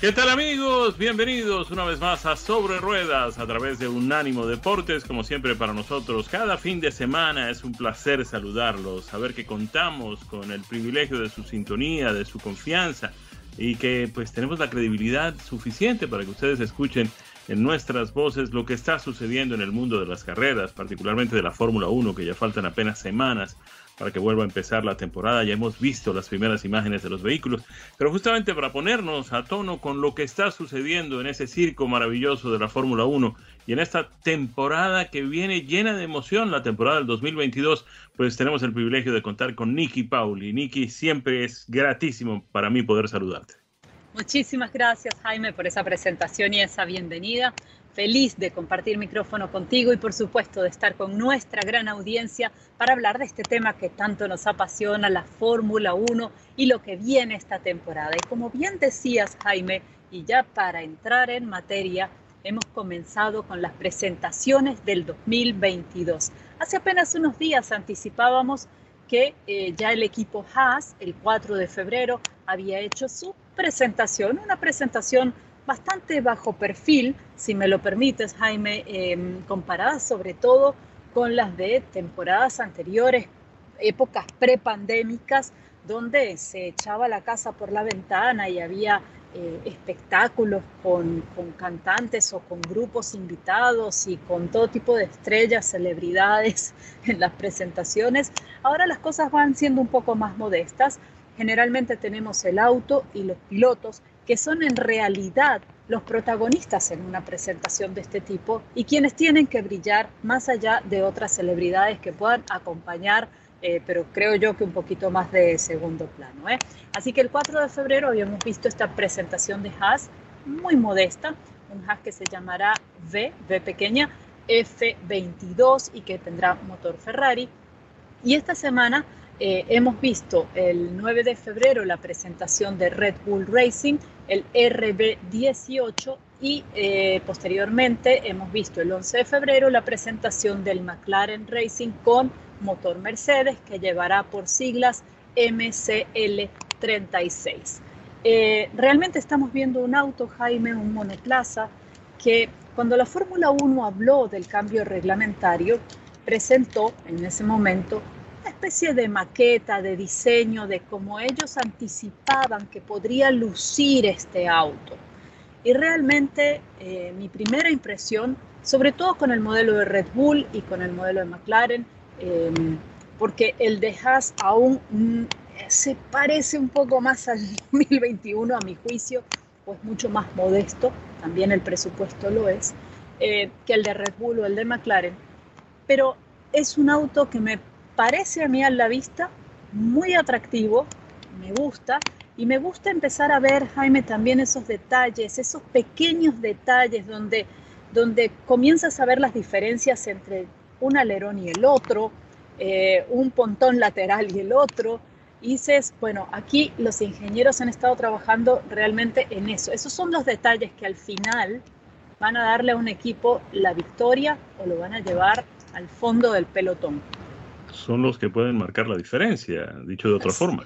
¿Qué tal amigos? Bienvenidos una vez más a Sobre Ruedas a través de Unánimo Deportes, como siempre para nosotros. Cada fin de semana es un placer saludarlos, saber que contamos con el privilegio de su sintonía, de su confianza y que pues tenemos la credibilidad suficiente para que ustedes escuchen en nuestras voces lo que está sucediendo en el mundo de las carreras, particularmente de la Fórmula 1, que ya faltan apenas semanas para que vuelva a empezar la temporada. Ya hemos visto las primeras imágenes de los vehículos, pero justamente para ponernos a tono con lo que está sucediendo en ese circo maravilloso de la Fórmula 1 y en esta temporada que viene llena de emoción, la temporada del 2022, pues tenemos el privilegio de contar con Nicky Pauli. Nicky, siempre es gratísimo para mí poder saludarte. Muchísimas gracias Jaime por esa presentación y esa bienvenida feliz de compartir micrófono contigo y por supuesto de estar con nuestra gran audiencia para hablar de este tema que tanto nos apasiona, la Fórmula 1 y lo que viene esta temporada. Y como bien decías, Jaime, y ya para entrar en materia, hemos comenzado con las presentaciones del 2022. Hace apenas unos días anticipábamos que eh, ya el equipo Haas, el 4 de febrero, había hecho su presentación, una presentación bastante bajo perfil, si me lo permites, Jaime, em, comparada sobre todo con las de temporadas anteriores, épocas prepandémicas, donde se echaba la casa por la ventana y había eh, espectáculos con, con, cantantes o con grupos invitados y con todo tipo de estrellas, celebridades en las presentaciones. Ahora las cosas van siendo un poco más modestas. Generalmente tenemos el auto y los pilotos que son en realidad los protagonistas en una presentación de este tipo y quienes tienen que brillar más allá de otras celebridades que puedan acompañar, eh, pero creo yo que un poquito más de segundo plano. ¿eh? Así que el 4 de febrero habíamos visto esta presentación de Haas muy modesta, un Haas que se llamará V, V pequeña, F22 y que tendrá motor Ferrari. Y esta semana eh, hemos visto el 9 de febrero la presentación de Red Bull Racing, el RB18 y eh, posteriormente hemos visto el 11 de febrero la presentación del McLaren Racing con motor Mercedes que llevará por siglas MCL36. Eh, realmente estamos viendo un auto, Jaime, un monoplaza, que cuando la Fórmula 1 habló del cambio reglamentario, presentó en ese momento especie de maqueta, de diseño, de cómo ellos anticipaban que podría lucir este auto. Y realmente eh, mi primera impresión, sobre todo con el modelo de Red Bull y con el modelo de McLaren, em, porque el de Haas aún mm, se parece un poco más al 2021 a mi juicio, pues mucho más modesto, también el presupuesto lo es, eh, que el de Red Bull o el de McLaren. Pero es un auto que me parece a mí a la vista muy atractivo, me gusta, y me gusta empezar a ver, Jaime, también esos detalles, esos pequeños detalles donde, donde comienzas a ver las diferencias entre un alerón y el otro, eh, un pontón lateral y el otro. Y dices, bueno, aquí los ingenieros han estado trabajando realmente en eso. Esos son los detalles que al final van a darle a un equipo la victoria o lo van a llevar al fondo del pelotón son los que pueden marcar la diferencia, dicho de otra forma.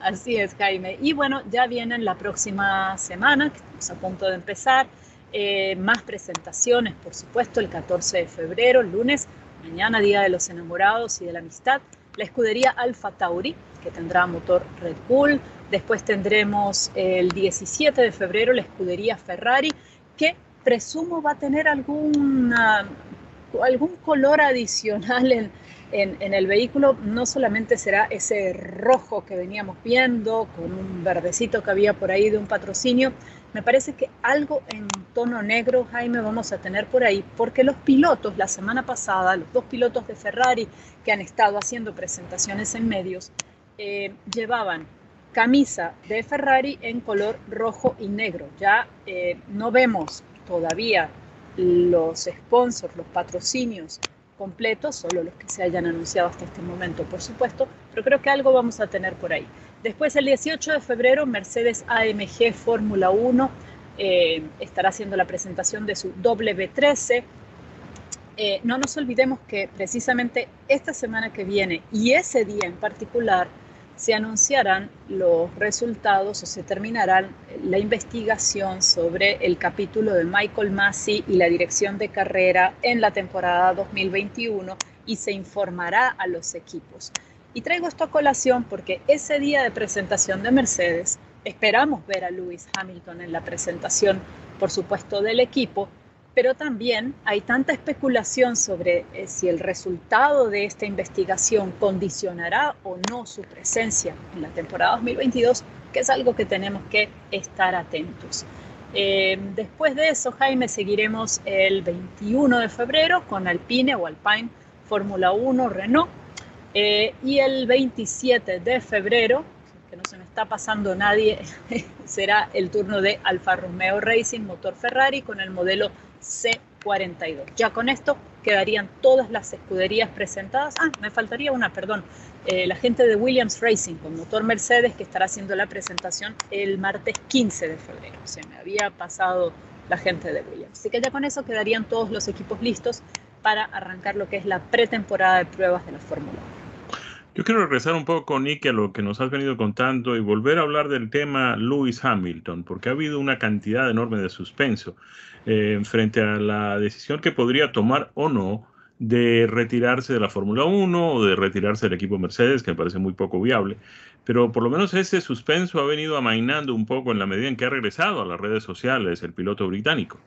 Así es, Jaime. Y bueno, ya vienen la próxima semana, que estamos a punto de empezar, eh, más presentaciones, por supuesto, el 14 de febrero, lunes, mañana, Día de los Enamorados y de la Amistad. la escudería Alfa Tauri, que tendrá motor Red Bull. Después tendremos el 17 de febrero la escudería Ferrari, que presumo va a tener algún color adicional en, el vehículo no solamente será ese rojo que veníamos viendo, con un verdecito que había por ahí de un patrocinio, me parece que algo en tono negro, Jaime, vamos a tener por ahí, porque los pilotos, la semana pasada, los dos pilotos de Ferrari que han estado haciendo presentaciones en medios, eh, llevaban camisa de Ferrari en color rojo y negro. Ya eh, no vemos todavía los sponsors, los patrocinios completos, solo los que se hayan anunciado hasta este momento, por supuesto, pero creo que algo vamos a tener por ahí. Después, el 18 de febrero, Mercedes AMG Fórmula 1 eh, estará haciendo la presentación de su W13. Eh, no nos olvidemos que precisamente esta semana que viene y ese día en particular, se anunciarán los resultados o se terminará la investigación sobre el capítulo de Michael Massey y la dirección de carrera en la temporada 2021 y se informará a los equipos. Y traigo esto a colación porque ese día de presentación de Mercedes esperamos ver a Lewis Hamilton en la presentación, por supuesto, del equipo, pero también hay tanta especulación sobre eh, si el resultado de esta investigación condicionará o no su presencia en la temporada 2022, que es algo que tenemos que estar atentos. Eh, después de eso, Jaime, seguiremos el 21 de febrero con Alpine o Alpine Fórmula 1 Renault. Eh, y el 27 de febrero, que no se me está pasando nadie, será el turno de Alfa Romeo Racing Motor Ferrari con el modelo C42. Ya con esto quedarían todas las escuderías presentadas. Ah, me faltaría una, perdón. Eh, la gente de Williams Racing con motor Mercedes que estará haciendo la presentación el martes 15 de febrero. Se me había pasado la gente de Williams. Así que ya con eso quedarían todos los equipos listos para arrancar lo que es la pretemporada de pruebas de la Fórmula 1. Yo quiero regresar un poco, Nick, a lo que nos has venido contando y volver a hablar del tema Lewis Hamilton, porque ha habido una cantidad enorme de suspenso eh, frente a la decisión que podría tomar o no de retirarse de la Fórmula 1 o de retirarse del equipo Mercedes, que me parece muy poco viable. Pero por lo menos ese suspenso ha venido amainando un poco en la medida en que ha regresado a las redes sociales el piloto británico.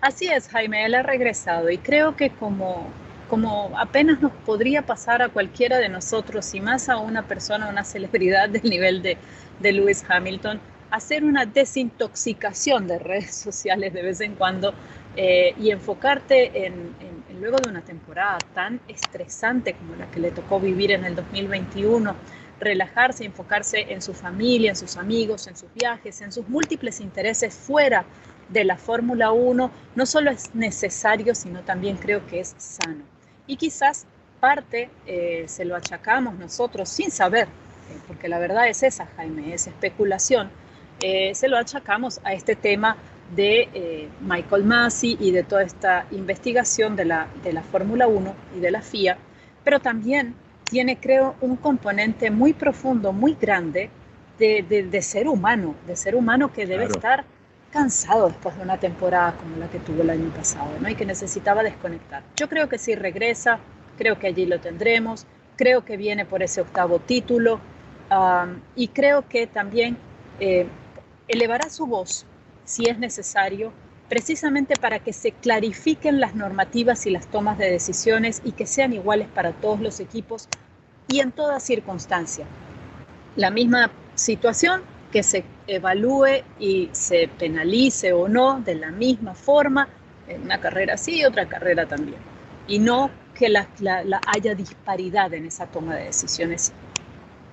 Así es, Jaime, él ha regresado y creo que como como apenas nos podría pasar a cualquiera de nosotros y más a una persona, una celebridad del nivel de, Lewis Hamilton, hacer una desintoxicación de redes sociales de vez en cuando eh, y enfocarte en, luego de una temporada tan estresante como la que le tocó vivir en el 2021, relajarse, enfocarse en su familia, en sus amigos, en sus viajes, en sus múltiples intereses fuera de la Fórmula 1, no solo es necesario, sino también creo que es sano y quizás parte eh, se lo achacamos nosotros sin saber, eh, porque la verdad es esa, Jaime, es especulación, eh, se lo achacamos a este tema de Michael Massey y de toda esta investigación de la, de la Fórmula 1 y de la FIA, pero también tiene, creo, un componente muy profundo, muy grande de, de, ser humano, de ser humano que debe estar cansado después de una temporada como la que tuvo el año pasado, ¿no? Y que necesitaba desconectar. Yo creo que si regresa, creo que allí lo tendremos, creo que viene por ese octavo título y creo que también eh, elevará su voz si es necesario, precisamente para que se clarifiquen las normativas y las tomas de decisiones y que sean iguales para todos los equipos y en toda circunstancia. La misma situación que se evalúe y se penalice o no de la misma forma en una carrera sí y otra carrera también. Y no que la, haya disparidad en esa toma de decisiones,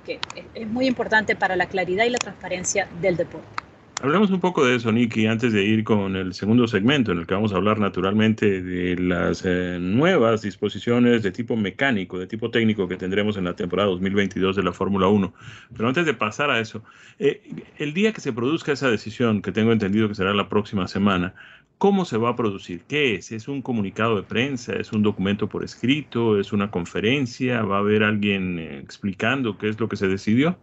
que es muy importante para la claridad y la transparencia del deporte. Hablemos un poco de eso, Nicky, antes de ir con el segundo segmento, en el que vamos a hablar naturalmente de las eh, nuevas disposiciones de tipo mecánico, de tipo técnico que tendremos en la temporada 2022 de la Fórmula 1. Pero antes de pasar a eso, eh, el día que se produzca esa decisión, que tengo entendido que será la próxima semana, ¿cómo se va a producir? ¿Qué es? ¿Es un comunicado de prensa? ¿Es un documento por escrito? ¿Es una conferencia? ¿Va a haber alguien eh, explicando qué es lo que se decidió?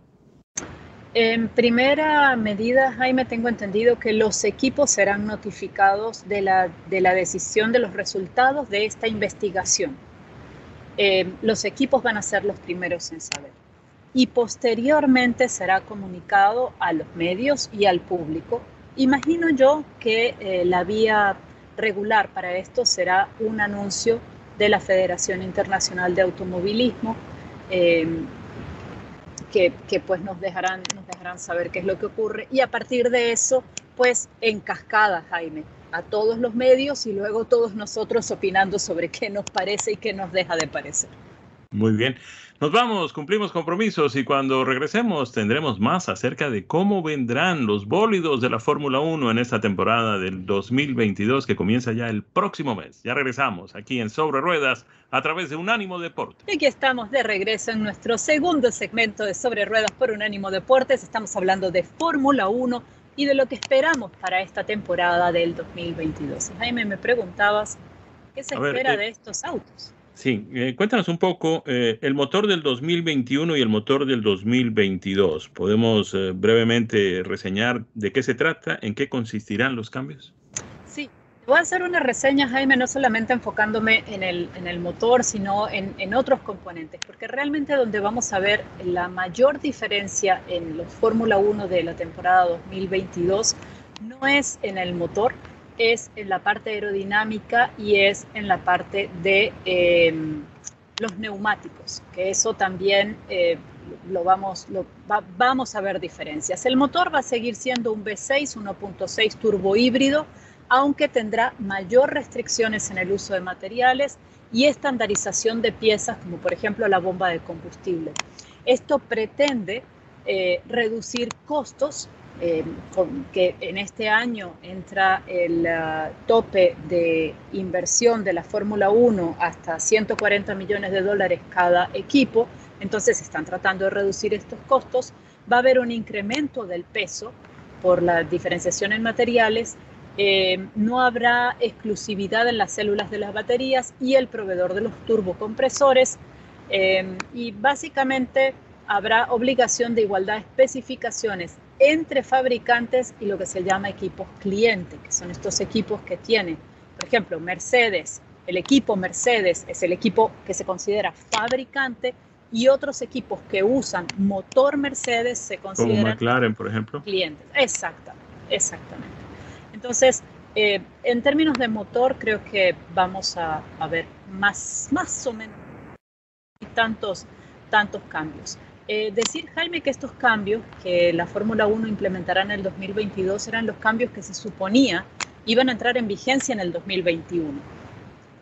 En primera medida, Jaime, tengo entendido que los equipos serán notificados de la, de la decisión de los resultados de esta investigación. eh, los equipos van a ser los primeros en saber. Y posteriormente será comunicado a los medios y al público. Imagino yo que eh, la vía regular para esto será un anuncio de la Federación Internacional de Automovilismo, eh, que, pues nos dejarán, nos dejarán saber qué es lo que ocurre. Y a partir de eso, pues en cascada, Jaime, a todos los medios y luego todos nosotros opinando sobre qué nos parece y qué nos deja de parecer. Muy bien. Nos vamos, cumplimos compromisos y cuando regresemos tendremos más acerca de cómo vendrán los bólidos de la Fórmula 1 en esta temporada del 2022 que comienza ya el próximo mes. Ya regresamos aquí en Sobre Ruedas a través de Unánimo Deportes. Y aquí estamos de regreso en nuestro segundo segmento de Sobre Ruedas por Unánimo Deportes. Estamos hablando de Fórmula 1 y de lo que esperamos para esta temporada del 2022. Jaime, me preguntabas, ¿qué se espera eh, de estos autos? Sí, eh, cuéntanos un poco eh, el motor del 2021 y el motor del 2022. ¿Podemos brevemente reseñar de qué se trata, en qué consistirán los cambios? Voy a hacer una reseña, Jaime, no solamente enfocándome en el, en el motor, sino en, en, otros componentes, porque realmente donde vamos a ver la mayor diferencia en los Fórmula 1 de la temporada 2022 no es en el motor, es en la parte aerodinámica y es en la parte de em, los neumáticos, que eso también eh, lo vamos, vamos a ver diferencias. El motor va a seguir siendo un V6, 1.6 turbo híbrido, aunque tendrá mayor restricciones en el uso de materiales y estandarización de piezas, como por ejemplo la bomba de combustible. Esto pretende eh, reducir costos, eh, que en este año entra el uh, tope de inversión de la Fórmula 1 hasta 140 millones de dólares cada equipo, entonces están tratando de reducir estos costos. Va a haber un incremento del peso por la diferenciación en materiales eh, no habrá exclusividad en las células de las baterías y el proveedor de los turbocompresores. Eh, y básicamente habrá obligación de igualdad de especificaciones entre fabricantes y lo que se llama equipos clientes, que son estos equipos que tienen, por ejemplo, Mercedes. El equipo Mercedes es el equipo que se considera fabricante y otros equipos que usan motor Mercedes se consideran Como McLaren, por ejemplo. clientes. Exactamente, exactamente. Entonces, eh, en términos de motor, creo que vamos a, ver más, más o menos tantos, tantos cambios. Eh, decir, Jaime, que estos cambios que la Fórmula 1 implementará en el 2022 eran los cambios que se suponía iban a entrar en vigencia en el 2021.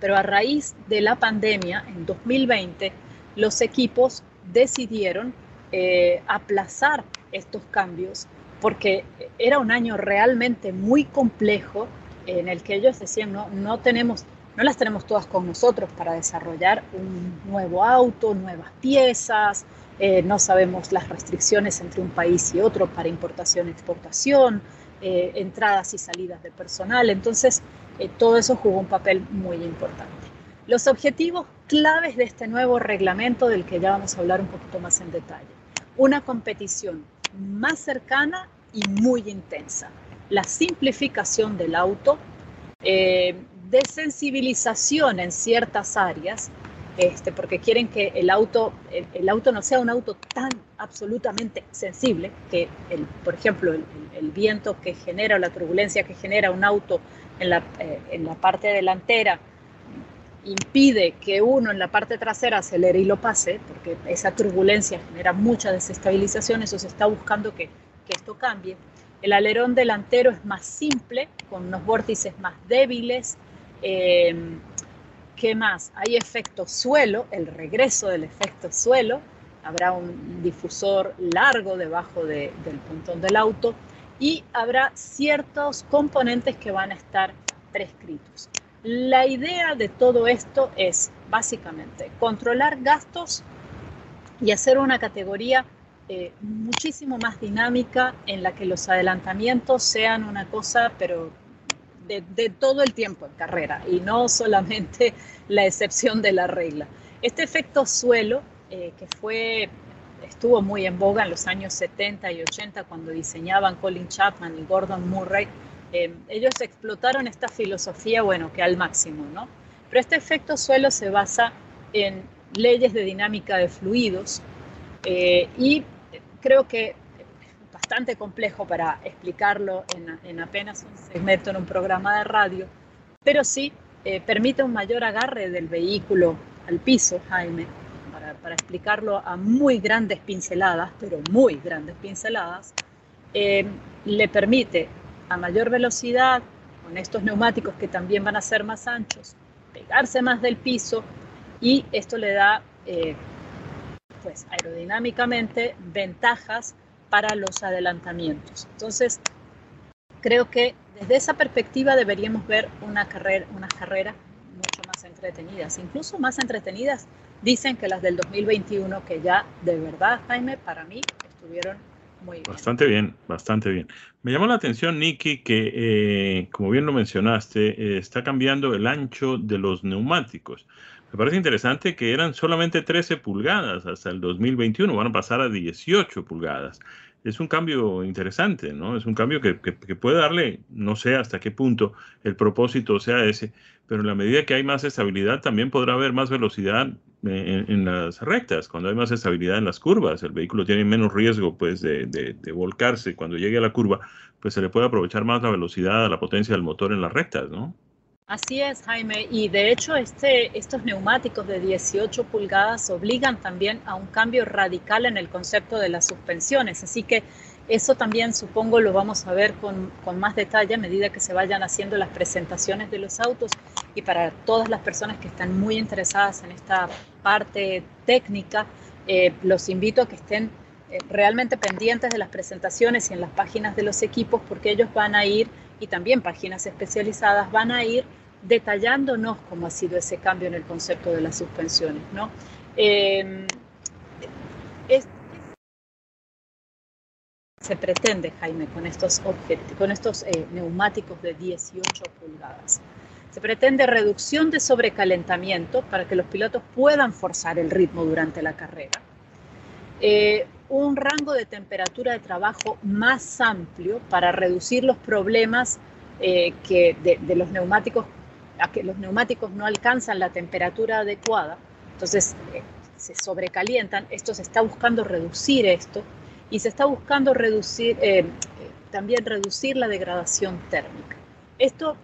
Pero a raíz de la pandemia, en 2020, los equipos decidieron eh, aplazar estos cambios porque era un año realmente muy complejo en el que ellos decían, no, no, tenemos, no las tenemos todas con nosotros para desarrollar un nuevo auto, nuevas piezas, eh, no sabemos las restricciones entre un país y otro para importación, exportación, eh, entradas y salidas de personal. Entonces, eh, todo eso jugó un papel muy importante. Los objetivos claves de este nuevo reglamento, del que ya vamos a hablar un poquito más en detalle. Una competición más cercana y muy intensa. La simplificación del auto, desensibilización en ciertas áreas, este, porque quieren que el auto, el, auto no sea un auto tan absolutamente sensible, que, el, por ejemplo, el, viento que genera, la turbulencia que genera un auto en la, eh, en la parte delantera, impide que uno en la parte trasera acelere y lo pase, porque esa turbulencia genera mucha desestabilización, eso se está buscando que, esto cambie. El alerón delantero es más simple, con unos vórtices más débiles. Em, ¿Qué más? Hay efecto suelo, el regreso del efecto suelo. Habrá un difusor largo debajo del puntón del auto y habrá ciertos componentes que van a estar prescritos. La idea de todo esto es básicamente controlar gastos y hacer una categoría eh, muchísimo más dinámica en la que los adelantamientos sean una cosa, pero de, todo el tiempo en carrera y no solamente la excepción de la regla. Este efecto suelo, eh, que fue, estuvo muy en boga en los años 70 y 80 cuando diseñaban Colin Chapman y Gordon Murray, eh, ellos explotaron esta filosofía, bueno, que al máximo, ¿no? Pero este efecto suelo se basa en leyes de dinámica de fluidos y creo que bastante complejo para explicarlo en, en, apenas un segmento en un programa de radio, pero sí permite un mayor agarre del vehículo al piso, Jaime, para, explicarlo a muy grandes pinceladas, pero muy grandes pinceladas, eh, le permite a mayor velocidad, con estos neumáticos que también van a ser más anchos, pegarse más del piso y esto le da, eh, pues aerodinámicamente, ventajas para los adelantamientos. Entonces, creo que desde esa perspectiva deberíamos ver una carrera, unas carreras mucho más entretenidas, incluso más entretenidas dicen que las del 2021, que ya de verdad, Jaime, para mí estuvieron muy bien. Bastante bien, bastante bien. Me llamó la atención, Nicky, que eh, como bien lo mencionaste, eh, está cambiando el ancho de los neumáticos. Me parece interesante que eran solamente 13 pulgadas hasta el 2021, van a pasar a 18 pulgadas. Es un cambio interesante, ¿no? Es un cambio que, que, puede darle, no sé hasta qué punto el propósito sea ese, pero en la medida que hay más estabilidad, también podrá haber más velocidad en, las rectas, cuando hay más estabilidad en las curvas, el vehículo tiene menos riesgo pues, de, de, volcarse cuando llegue a la curva, pues se le puede aprovechar más la velocidad, la potencia del motor en las rectas, ¿no? Así es, Jaime, y de hecho este, estos neumáticos de 18 pulgadas obligan también a un cambio radical en el concepto de las suspensiones, así que eso también supongo lo vamos a ver con, más detalle a medida que se vayan haciendo las presentaciones de los autos. Y para todas las personas que están muy interesadas en esta parte técnica, eh, los invito a que estén eh, realmente pendientes de las presentaciones y en las páginas de los equipos porque ellos van a ir, y también páginas especializadas, van a ir detallándonos cómo ha sido ese cambio en el concepto de las suspensiones. ¿no? Eh, se pretende, Jaime, con estos, con estos eh, neumáticos de 18 pulgadas. Se pretende reducción de sobrecalentamiento para que los pilotos puedan forzar el ritmo durante la carrera. Eh, un rango de temperatura de trabajo más amplio para reducir los problemas eh, que de, los neumáticos, a que los neumáticos no alcanzan la temperatura adecuada, entonces se sobrecalientan. Esto se está buscando reducir esto y se está buscando reducir, eh, también reducir la degradación térmica. Esto,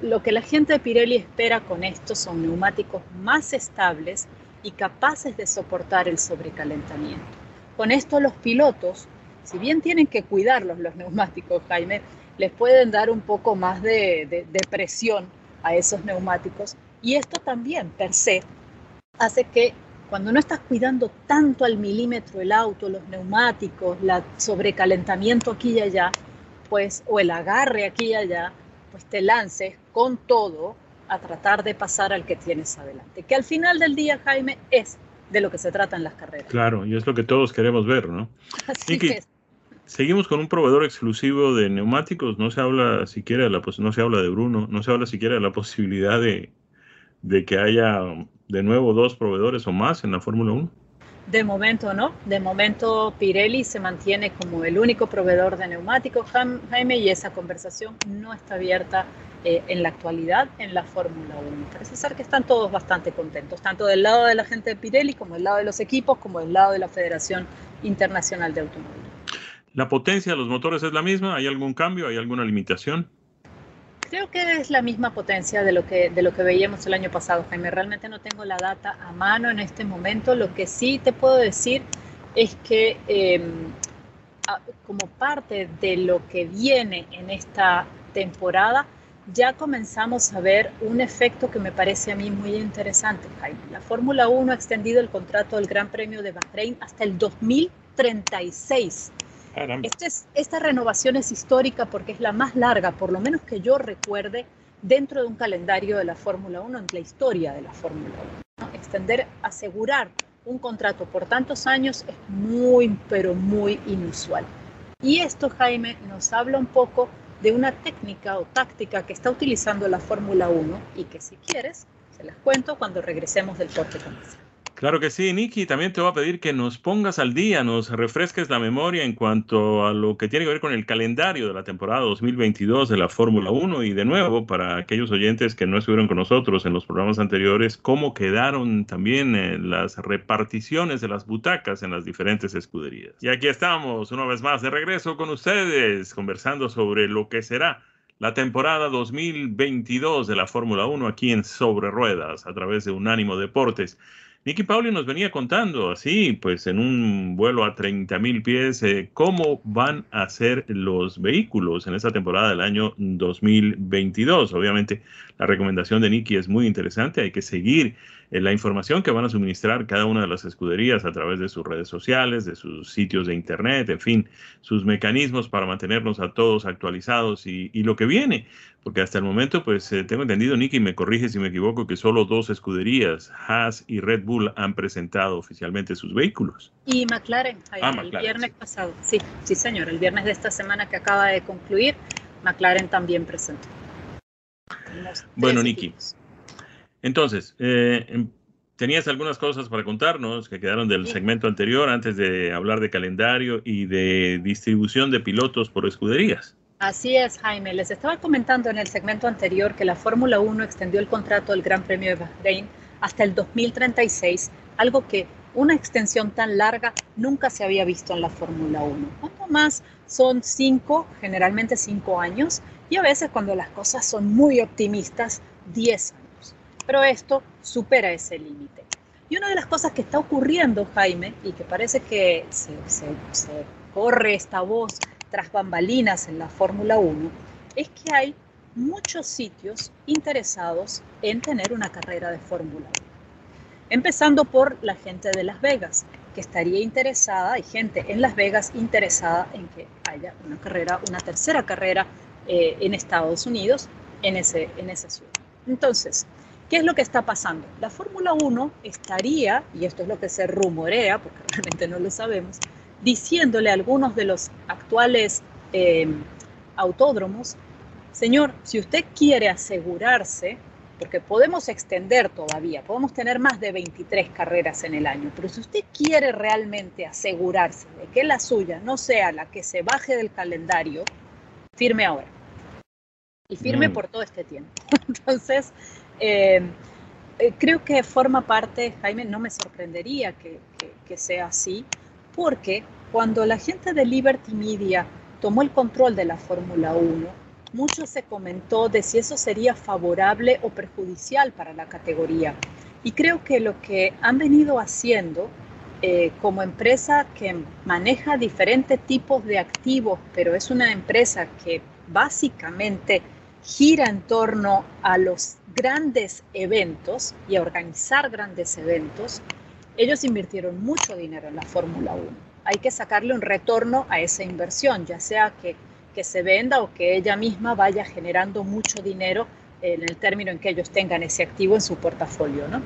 lo que la gente de Pirelli espera con esto son neumáticos más estables y capaces de soportar el sobrecalentamiento. Con esto los pilotos, si bien tienen que cuidarlos los neumáticos, Jaime, les pueden dar un poco más de, presión a esos neumáticos y esto también per se hace que cuando no estás cuidando tanto al milímetro el auto, los neumáticos, el sobrecalentamiento aquí y allá, pues, o el agarre aquí y allá, pues te lances con todo a tratar de pasar al que tienes adelante. Que al final del día, Jaime, es de lo que se trata en las carreras. Claro, y es lo que todos queremos ver, ¿no? Así que Seguimos con un proveedor exclusivo de neumáticos. No se habla siquiera de la, no se habla de Bruno, no se habla siquiera de la posibilidad de, de que haya de nuevo dos proveedores o más en la Fórmula 1? De momento no, de momento Pirelli se mantiene como el único proveedor de neumáticos, Jaime, y esa conversación no está abierta eh, en la actualidad en la Fórmula 1. Parece ser que están todos bastante contentos, tanto del lado de la gente de Pirelli como del lado de los equipos, como del lado de la Federación Internacional de Automóviles. ¿La potencia de los motores es la misma? ¿Hay algún cambio? ¿Hay alguna limitación? Creo que es la misma potencia de lo que, de lo que veíamos el año pasado, Jaime. Realmente no tengo la data a mano en este momento. Lo que sí te puedo decir es que em, como parte de lo que viene en esta temporada, ya comenzamos a ver un efecto que me parece a mí muy interesante, Jaime. La Fórmula 1 ha extendido el contrato del Gran Premio de Bahrein hasta el 2036. Esta, renovación es histórica porque es la más larga, por lo menos que yo recuerde, dentro de un calendario de la Fórmula 1, en la historia de la Fórmula 1. Extender, asegurar un contrato por tantos años es muy, pero muy inusual. Y esto, Jaime, nos habla un poco de una técnica o táctica que está utilizando la Fórmula 1 y que si quieres, se las cuento cuando regresemos del corte comercial. Claro que sí, Nicky. También te voy a pedir que nos pongas al día, nos refresques la memoria en cuanto a lo que tiene que ver con el calendario de la temporada 2022 de la Fórmula 1 y de nuevo para aquellos oyentes que no estuvieron con nosotros en los programas anteriores, cómo quedaron también eh, las reparticiones de las butacas en las diferentes escuderías. Y aquí estamos una vez más de regreso con ustedes conversando sobre lo que será la temporada 2022 de la Fórmula 1 aquí en Sobre Ruedas a través de Unánimo Deportes. Nicky Pauli nos venía contando así, pues en un vuelo a 30 mil pies, eh, cómo van a ser los vehículos en esta temporada del año 2022. Obviamente, la recomendación de Nicky es muy interesante. Hay que seguir la información que van a suministrar cada una de las escuderías a través de sus redes sociales, de sus sitios de internet, en fin, sus mecanismos para mantenernos a todos actualizados y, lo que viene. Porque hasta el momento, pues eh, tengo entendido, Nicky, me corrige si me equivoco, que solo dos escuderías, Haas y Red Bull, han presentado oficialmente sus vehículos. Y McLaren, ah, el viernes pasado. Sí, sí, señor. El viernes de esta semana que acaba de concluir, McLaren también presentó. Bueno, Nicky. Entonces, eh, em, tenías algunas cosas para contarnos que quedaron del segmento anterior antes de hablar de calendario y de distribución de pilotos por escuderías. Así es, Jaime. Les estaba comentando en el segmento anterior que la Fórmula 1 extendió el contrato del Gran Premio de Bahrein hasta el 2036, algo que una extensión tan larga nunca se había visto en la Fórmula 1. ¿Cuánto más son cinco, generalmente cinco años, y a veces cuando las cosas son muy optimistas, 10 años. Pero esto supera ese límite. Y una de las cosas que está ocurriendo, Jaime, y que parece que se, corre esta voz tras bambalinas en la Fórmula 1, es que hay muchos sitios interesados en tener una carrera de Fórmula 1. Empezando por la gente de Las Vegas, que estaría interesada, hay gente en Las Vegas interesada en que haya una carrera, una tercera carrera eh, en Estados Unidos, en, ese, en esa ciudad. Entonces, ¿qué es lo que está pasando? La Fórmula 1 estaría, y esto es lo que se rumorea, porque realmente no lo sabemos, diciéndole a algunos de los actuales eh, autódromos, señor, si usted quiere asegurarse, porque podemos extender todavía, podemos tener más de 23 carreras en el año, pero si usted quiere realmente asegurarse de que la suya no sea la que se baje del calendario, firme ahora y firme mm. por todo este tiempo. Entonces, eh, eh, creo que forma parte, Jaime, no me sorprendería que, sea así, porque cuando la gente de Liberty Media tomó el control de la Fórmula 1, mucho se comentó de si eso sería favorable o perjudicial para la categoría. Y creo que lo que han venido haciendo eh, como empresa que maneja diferentes tipos de activos, pero es una empresa que básicamente gira en torno a los grandes eventos y a organizar grandes eventos, ellos invirtieron mucho dinero en la Fórmula 1. Hay que sacarle un retorno a esa inversión, ya sea que, que se venda o que ella misma vaya generando mucho dinero en el término en que ellos tengan ese activo en su portafolio. ¿no?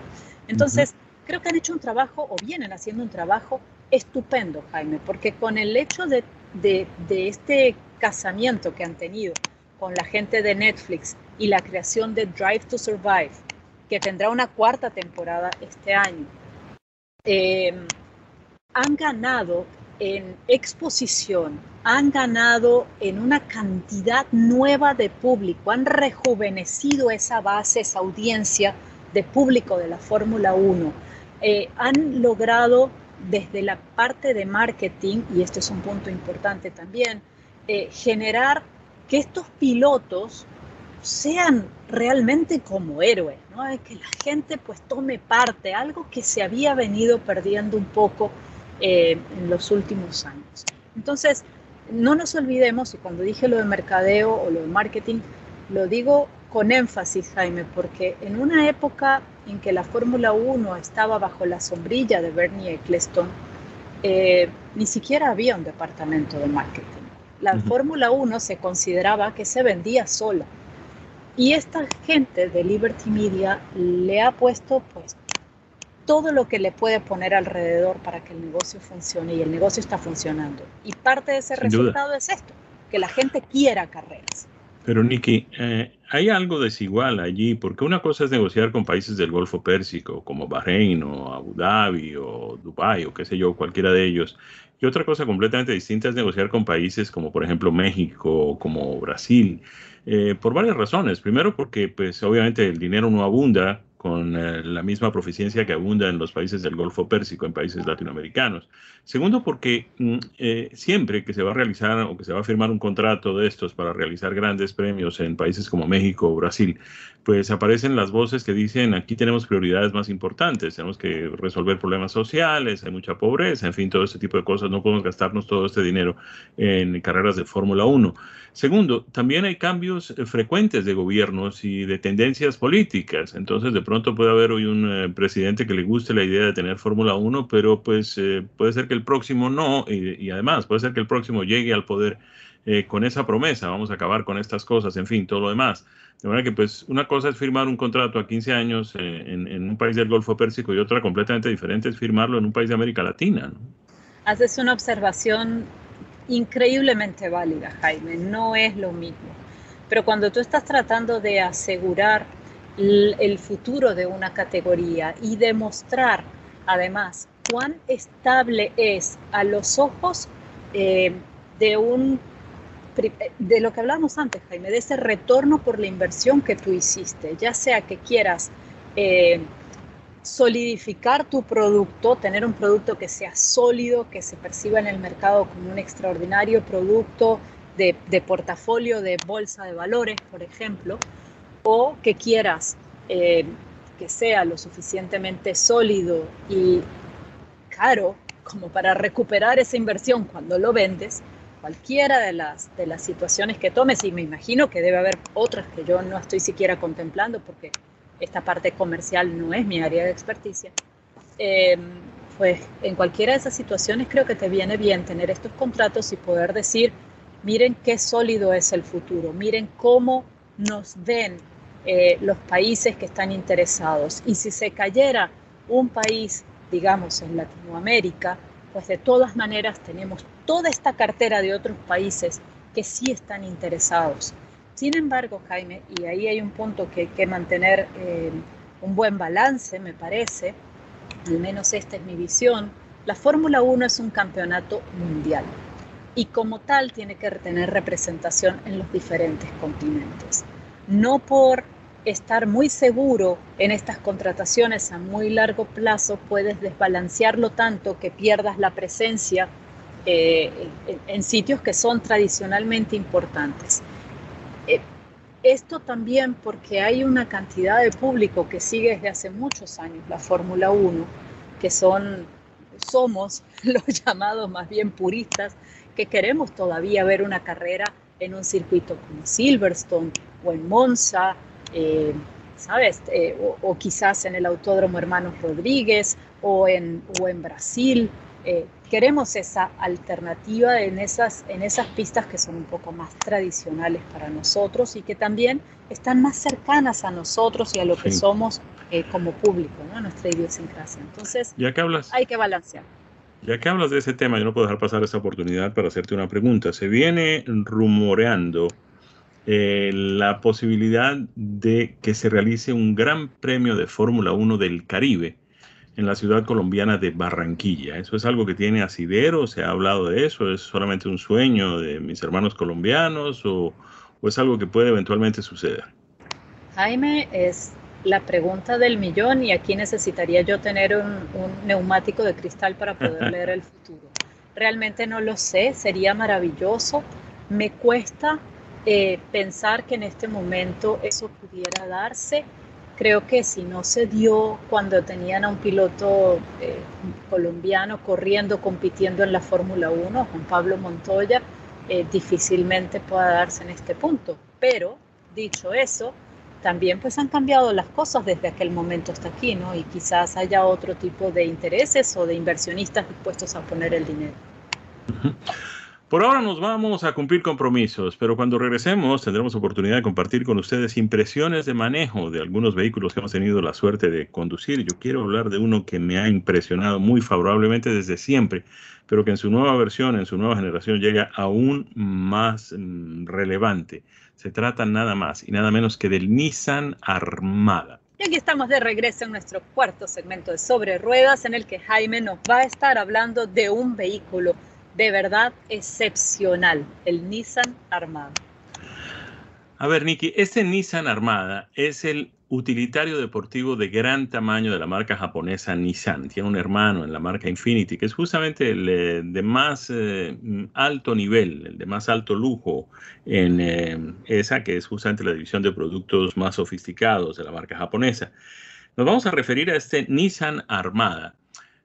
Entonces, creo que han hecho un trabajo o vienen haciendo un trabajo estupendo, Jaime, porque con el hecho de, de, de este casamiento que han tenido con la gente de Netflix y la creación de Drive to Survive, que tendrá una cuarta temporada este año, em, han ganado en exposición, han ganado en una cantidad nueva de público, han rejuvenecido esa base, esa audiencia de público de la Fórmula 1, eh, han logrado desde la parte de marketing, y este es un punto importante también, eh, generar que estos pilotos sean realmente como héroes, ¿no? que la gente pues tome parte, algo que se había venido perdiendo un poco eh, en los últimos años. Entonces, no nos olvidemos, y cuando dije lo de mercadeo o lo de marketing, lo digo con énfasis, Jaime, porque en una época en que la Fórmula 1 estaba bajo la sombrilla de Bernie Eccleston, eh, ni siquiera había un departamento de marketing la Fórmula 1 se consideraba que se vendía sola. Y esta gente de Liberty Media le ha puesto pues todo lo que le puede poner alrededor para que el negocio funcione y el negocio está funcionando. Y parte de ese resultado es esto, que la gente quiera carreras. Pero Nicky, eh, hay algo desigual allí, porque una cosa es negociar con países del Golfo Pérsico, como Bahrein o Abu Dhabi o Dubái o qué sé yo, cualquiera de ellos. Y otra cosa completamente distinta es negociar con países como por ejemplo México como Brasil, eh, por varias razones. Primero porque pues obviamente el dinero no abunda con eh, la misma proficiencia que abunda en los países del Golfo Pérsico, en países latinoamericanos. Segundo, porque mm, eh, siempre que se va a realizar o que se va a firmar un contrato de estos para realizar grandes premios en países como México o Brasil, pues aparecen las voces que dicen aquí tenemos prioridades más importantes, tenemos que resolver problemas sociales, hay mucha pobreza, en fin, todo este tipo de cosas, no podemos gastarnos todo este dinero en carreras de Fórmula 1. Segundo, también hay cambios eh, frecuentes de gobiernos y de tendencias políticas. Entonces, de pronto puede haber hoy un eh, presidente que le guste la idea de tener Fórmula 1, pero pues eh, puede ser que el próximo no, y, además puede ser que el próximo llegue al poder con esa promesa, vamos a acabar con estas cosas, en fin, todo lo demás. De manera que, pues, una cosa es firmar un contrato a 15 años en, en, un país del Golfo Pérsico y otra completamente diferente es firmarlo en un país de América Latina. ¿no? Haces una observación increíblemente válida, Jaime, no es lo mismo. Pero cuando tú estás tratando de asegurar el, futuro de una categoría y demostrar además cuán estable es a los ojos eh, de un de lo que hablamos antes, Jaime, de ese retorno por la inversión que tú hiciste, ya sea que quieras eh, solidificar tu producto, tener un producto que sea sólido, que se perciba en el mercado como un extraordinario producto de, portafolio de bolsa de valores, por ejemplo, o que quieras eh, que sea lo suficientemente sólido y caro como para recuperar esa inversión cuando lo vendes, cualquiera de las, de las situaciones que tomes, y me imagino que debe haber otras que yo no estoy siquiera contemplando porque esta parte comercial no es mi área de experticia, eh, pues en cualquiera de esas situaciones creo que te viene bien tener estos contratos y poder decir, miren qué sólido es el futuro, miren cómo nos ven eh, los países que están interesados. Y si se cayera un país, digamos, en Latinoamérica, pues de todas maneras tenemos toda esta cartera de otros países que sí están interesados sin embargo, Jaime, y ahí hay un punto que hay que mantener eh, un buen balance, me parece, al menos esta es mi visión, la Fórmula 1 es un campeonato mundial y como tal tiene que tener representación en los diferentes continentes. No por estar muy seguro en estas contrataciones a muy largo plazo puedes desbalancearlo tanto que pierdas la presencia eh, en sitios que son tradicionalmente importantes. Eh, esto también porque hay una cantidad de público que sigue desde hace muchos años la Fórmula 1, que son, somos los llamados más bien puristas, que queremos todavía ver una carrera en un circuito como Silverstone o en Monza, eh, ¿sabes? Eh, o, quizás en el Autódromo Hermanos Rodríguez o en, o en Brasil queremos esa alternativa en esas, en esas pistas que son un poco más tradicionales para nosotros y que también están más cercanas a nosotros y a lo que somos eh, como público, ¿no? nuestra idiosincrasia. Entonces, ya que hablas, hay que balancear. Ya que hablas de ese tema, yo no puedo dejar pasar esta oportunidad para hacerte una pregunta. Se viene rumoreando eh, la posibilidad de que se realice un gran premio de Fórmula 1 del Caribe en la ciudad colombiana de Barranquilla. ¿Eso es algo que tiene asidero? ¿Se ha hablado de eso? ¿Es solamente un sueño de mis hermanos colombianos o, es algo que puede eventualmente suceder? Jaime, es la pregunta del millón y aquí necesitaría yo tener un, neumático de cristal para poder leer el futuro. Realmente no lo sé, sería maravilloso. Me cuesta eh, pensar que en este momento eso pudiera darse Creo que si no se dio cuando tenían a un piloto eh, colombiano corriendo, compitiendo en la Fórmula 1, Juan Pablo Montoya, eh, difícilmente pueda darse en este punto. Pero, dicho eso, también pues han cambiado las cosas desde aquel momento hasta aquí, ¿no? Y quizás haya otro tipo de intereses o de inversionistas dispuestos a poner el dinero. Por ahora nos vamos a cumplir compromisos, pero cuando regresemos tendremos oportunidad de compartir con ustedes impresiones de manejo de algunos vehículos que hemos tenido la suerte de conducir. Yo quiero hablar de uno que me ha impresionado muy favorablemente desde siempre, pero que en su nueva versión, en su nueva generación, llega aún más mm, relevante. Se trata nada más y nada menos que del Nissan Armada. Y aquí estamos de regreso en nuestro cuarto segmento de Sobre Ruedas, en el que Jaime nos va a estar hablando de un vehículo de verdad excepcional, el Nissan Armada. A ver, Nicky, este Nissan Armada es el utilitario deportivo de gran tamaño de la marca japonesa Nissan. Tiene un hermano en la marca Infinity, que es justamente el eh, de más eh, alto nivel, el de más alto lujo en eh, esa, que es justamente la división de productos más sofisticados de la marca japonesa. Nos vamos a referir a este Nissan Armada,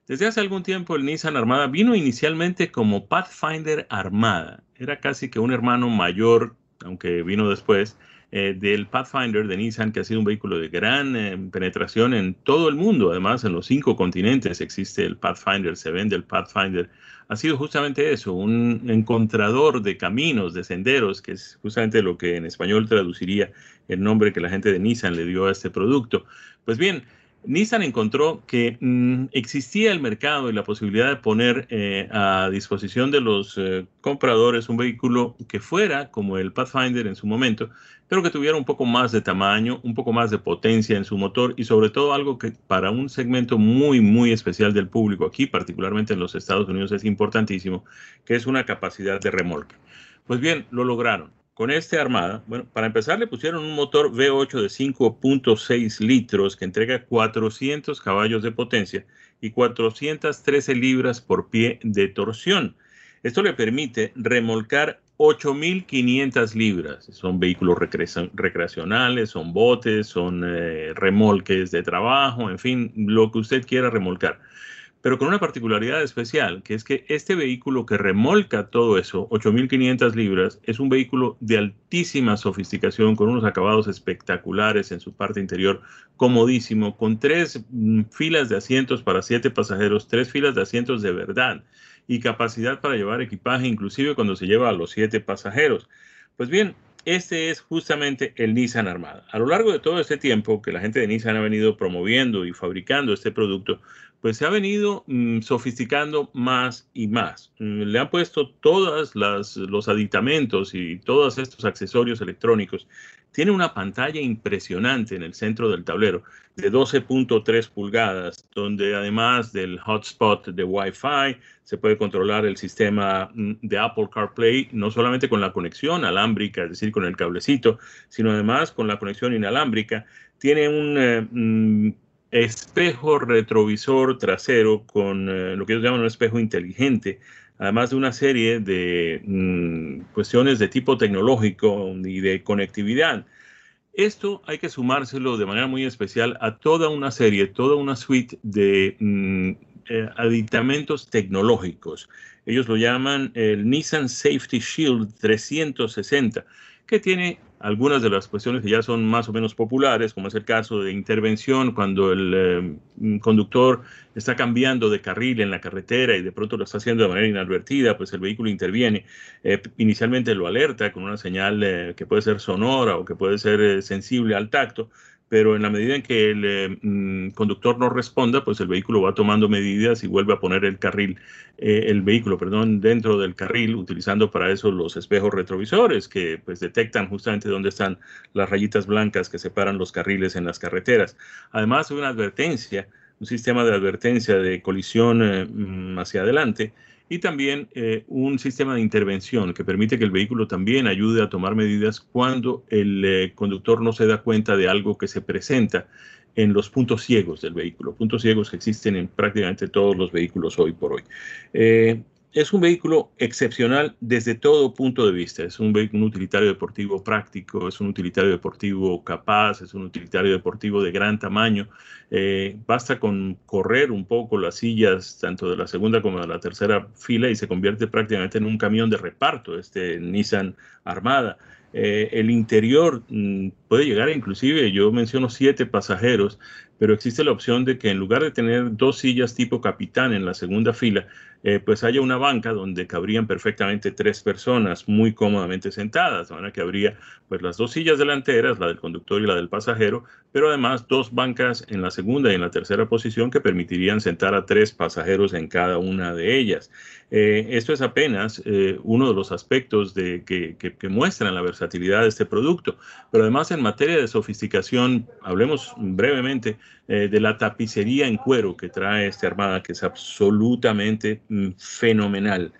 desde hace algún tiempo el Nissan Armada vino inicialmente como Pathfinder Armada. Era casi que un hermano mayor, aunque vino después, eh, del Pathfinder de Nissan, que ha sido un vehículo de gran eh, penetración en todo el mundo. Además, en los cinco continentes existe el Pathfinder, se vende el Pathfinder. Ha sido justamente eso, un encontrador de caminos, de senderos, que es justamente lo que en español traduciría el nombre que la gente de Nissan le dio a este producto. Pues bien, Nissan encontró que mm, existía el mercado y la posibilidad de poner eh, a disposición de los eh, compradores un vehículo que fuera como el Pathfinder en su momento, pero que tuviera un poco más de tamaño, un poco más de potencia en su motor y sobre todo algo que para un segmento muy, muy especial del público aquí, particularmente en los Estados Unidos, es importantísimo, que es una capacidad de remolque. Pues bien, lo lograron con esta armada, bueno, para empezar le pusieron un motor V8 de 5.6 litros que entrega 400 caballos de potencia y 413 libras por pie de torsión. Esto le permite remolcar 8.500 libras. Son vehículos recreacionales, son botes, son eh, remolques de trabajo, en fin, lo que usted quiera remolcar pero con una particularidad especial, que es que este vehículo que remolca todo eso, 8.500 libras, es un vehículo de altísima sofisticación, con unos acabados espectaculares en su parte interior, comodísimo, con tres mm, filas de asientos para siete pasajeros, tres filas de asientos de verdad y capacidad para llevar equipaje, inclusive cuando se lleva a los siete pasajeros. Pues bien, este es justamente el Nissan Armada. A lo largo de todo este tiempo que la gente de Nissan ha venido promoviendo y fabricando este producto, pues se ha venido mm, sofisticando más y más. Mm, le han puesto todos los aditamentos y todos estos accesorios electrónicos. Tiene una pantalla impresionante en el centro del tablero de 12.3 pulgadas, donde además del hotspot de Wi-Fi se puede controlar el sistema mm, de Apple CarPlay, no solamente con la conexión alámbrica, es decir, con el cablecito, sino además con la conexión inalámbrica. Tiene un eh, espejo retrovisor trasero con eh, lo que ellos llaman un espejo inteligente, además de una serie de mm, cuestiones de tipo tecnológico y de conectividad. Esto hay que sumárselo de manera muy especial a toda una serie, toda una suite de mm, eh, aditamentos tecnológicos. Ellos lo llaman el Nissan Safety Shield 360, que tiene algunas de las cuestiones que ya son más o menos populares, como es el caso de intervención cuando el eh, conductor está cambiando de carril en la carretera y de pronto lo está haciendo de manera inadvertida, pues el vehículo interviene. Eh, inicialmente lo alerta con una señal eh, que puede ser sonora o que puede ser sensible al tacto, pero en la medida en que el eh, mm, conductor no responda, pues el vehículo va tomando medidas y vuelve a poner el carril, eh, el vehículo, perdón, dentro del carril, utilizando para eso los espejos retrovisores que pues detectan justamente dónde están las rayitas blancas que separan los carriles en las carreteras. Además, una advertencia, un sistema de advertencia de colisión eh, mm, hacia adelante y también eh, un sistema de intervención que permite que el vehículo también ayude a tomar medidas cuando el eh, conductor no se da cuenta de algo que se presenta en los puntos ciegos del vehículo, puntos ciegos que existen en prácticamente todos los vehículos hoy por hoy. Eh, es un vehículo excepcional desde todo punto de vista. Es un, vehículo, utilitario deportivo práctico, es un utilitario deportivo capaz, es un utilitario deportivo de gran tamaño. Eh, basta con correr un poco las sillas, tanto de la segunda como de la tercera fila, y se convierte prácticamente en un camión de reparto, este Nissan armada. Eh, el interior mm, puede llegar inclusive, yo menciono siete pasajeros, pero existe la opción de que en lugar de tener dos sillas tipo capitán en la segunda fila, eh, pues haya una banca donde cabrían perfectamente tres personas muy cómodamente sentadas, de manera que habría pues las dos sillas delanteras, la del conductor y la del pasajero, pero además dos bancas en la segunda y en la tercera posición que permitirían sentar a tres pasajeros en cada una de ellas. Eh, esto es apenas eh, uno de los aspectos de, que, que, muestran la versatilidad de este producto, pero además en materia de sofisticación, hablemos brevemente eh, de la tapicería en cuero que trae esta armada, que es absolutamente mm, fenomenal.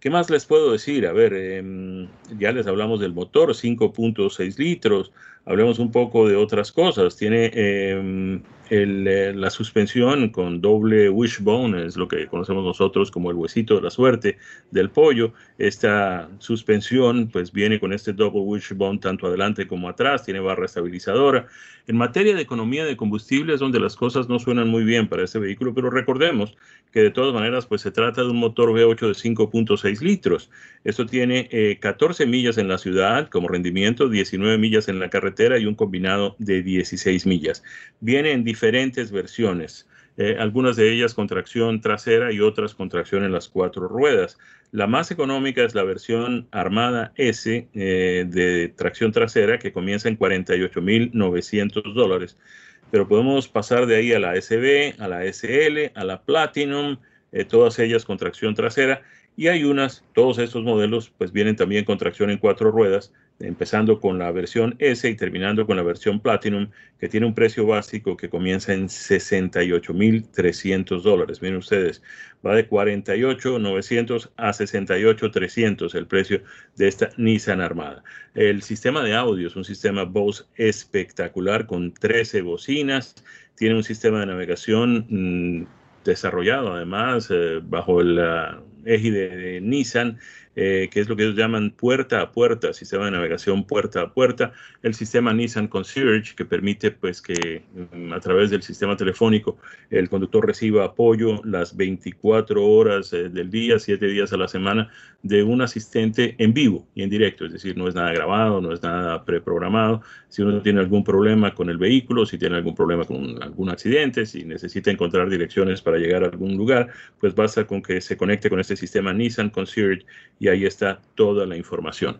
¿Qué más les puedo decir? A ver, em, ya les hablamos del motor, 5.6 litros, hablemos un poco de otras cosas. Tiene em, eh, la suspensión con doble wishbone, es lo que conocemos nosotros como el huesito de la suerte del pollo. Esta suspensión pues viene con este double wishbone tanto adelante como atrás, tiene barra estabilizadora. En materia de economía de combustible es donde las cosas no suenan muy bien para este vehículo, pero recordemos que de todas maneras pues se trata de un motor V8 de 5.6 litros. Esto tiene 14 eh, millas en la ciudad como rendimiento, 19 millas en la carretera y un combinado de 16 millas. Viene en diferentes versiones. Eh, algunas de ellas con tracción trasera y otras con tracción en las cuatro ruedas. La más económica es la versión Armada S eh, de tracción trasera que comienza en 48.900 dólares. Pero podemos pasar de ahí a la SB, a la SL, a la Platinum, eh, todas ellas con tracción trasera. Y hay unas, todos estos modelos pues vienen también con tracción en cuatro ruedas empezando con la versión S y terminando con la versión Platinum, que tiene un precio básico que comienza en 68.300 dólares. Miren ustedes, va de 48.900 a 68.300 el precio de esta Nissan Armada. El sistema de audio es un sistema Bose espectacular con 13 bocinas, tiene un sistema de navegación mm, desarrollado además eh, bajo el égide de Nissan eh, que es lo que ellos llaman puerta a puerta, sistema de navegación puerta a puerta, el sistema Nissan Concierge, que permite pues que mm, a través del sistema telefónico el conductor reciba apoyo las 24 horas eh, del día, 7 días a la semana, de un asistente en vivo y en directo, es decir, no es nada grabado, no es nada preprogramado. Si uno tiene algún problema con el vehículo, si tiene algún problema con algún accidente, si necesita encontrar direcciones para llegar a algún lugar, pues basta con que se conecte con este sistema Nissan Concierge ahí está toda la información.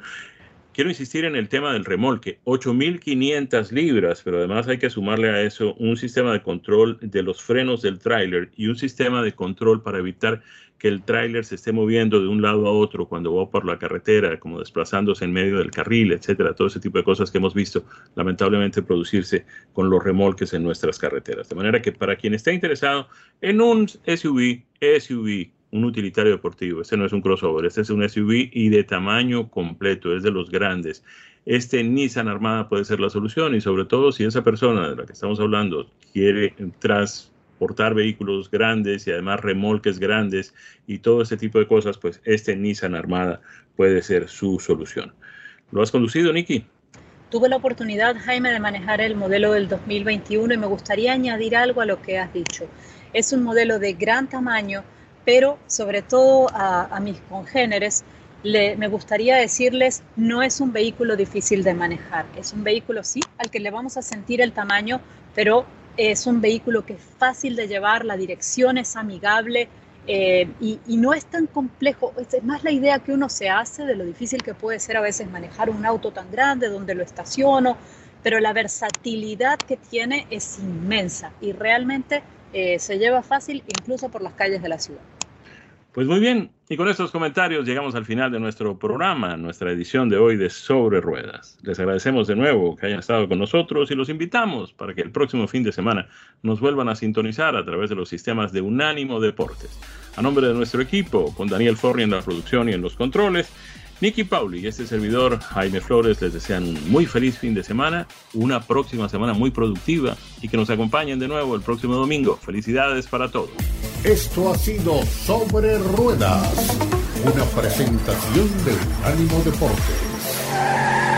Quiero insistir en el tema del remolque, 8.500 libras, pero además hay que sumarle a eso un sistema de control de los frenos del tráiler y un sistema de control para evitar que el tráiler se esté moviendo de un lado a otro cuando va por la carretera, como desplazándose en medio del carril, etcétera, todo ese tipo de cosas que hemos visto lamentablemente producirse con los remolques en nuestras carreteras. De manera que para quien esté interesado en un SUV, SUV un utilitario deportivo. Este no es un crossover, este es un SUV y de tamaño completo, es de los grandes. Este Nissan Armada puede ser la solución y sobre todo si esa persona de la que estamos hablando quiere transportar vehículos grandes y además remolques grandes y todo ese tipo de cosas, pues este Nissan Armada puede ser su solución. ¿Lo has conducido, Nicky? Tuve la oportunidad, Jaime, de manejar el modelo del 2021 y me gustaría añadir algo a lo que has dicho. Es un modelo de gran tamaño, pero sobre todo a, mis congéneres, me gustaría decirles, no es un vehículo difícil de manejar, es un vehículo sí al que le vamos a sentir el tamaño, pero es un vehículo que es fácil de llevar, la dirección es amigable eh, y, y, no es tan complejo, es más la idea que uno se hace de lo difícil que puede ser a veces manejar un auto tan grande, donde lo estaciono, pero la versatilidad que tiene es inmensa y realmente eh, se lleva fácil incluso por las calles de la ciudad. Pues muy bien, y con estos comentarios llegamos al final de nuestro programa, nuestra edición de hoy de Sobre Ruedas. Les agradecemos de nuevo que hayan estado con nosotros y los invitamos para que el próximo fin de semana nos vuelvan a sintonizar a través de los sistemas de Unánimo Deportes. A nombre de nuestro equipo, con Daniel Forri en la producción y en los controles, Nicky Pauli y este servidor Jaime Flores les desean un muy feliz fin de semana, una próxima semana muy productiva y que nos acompañen de nuevo el próximo domingo. Felicidades para todos. Esto ha sido Sobre Ruedas, una presentación de Ánimo Deporte.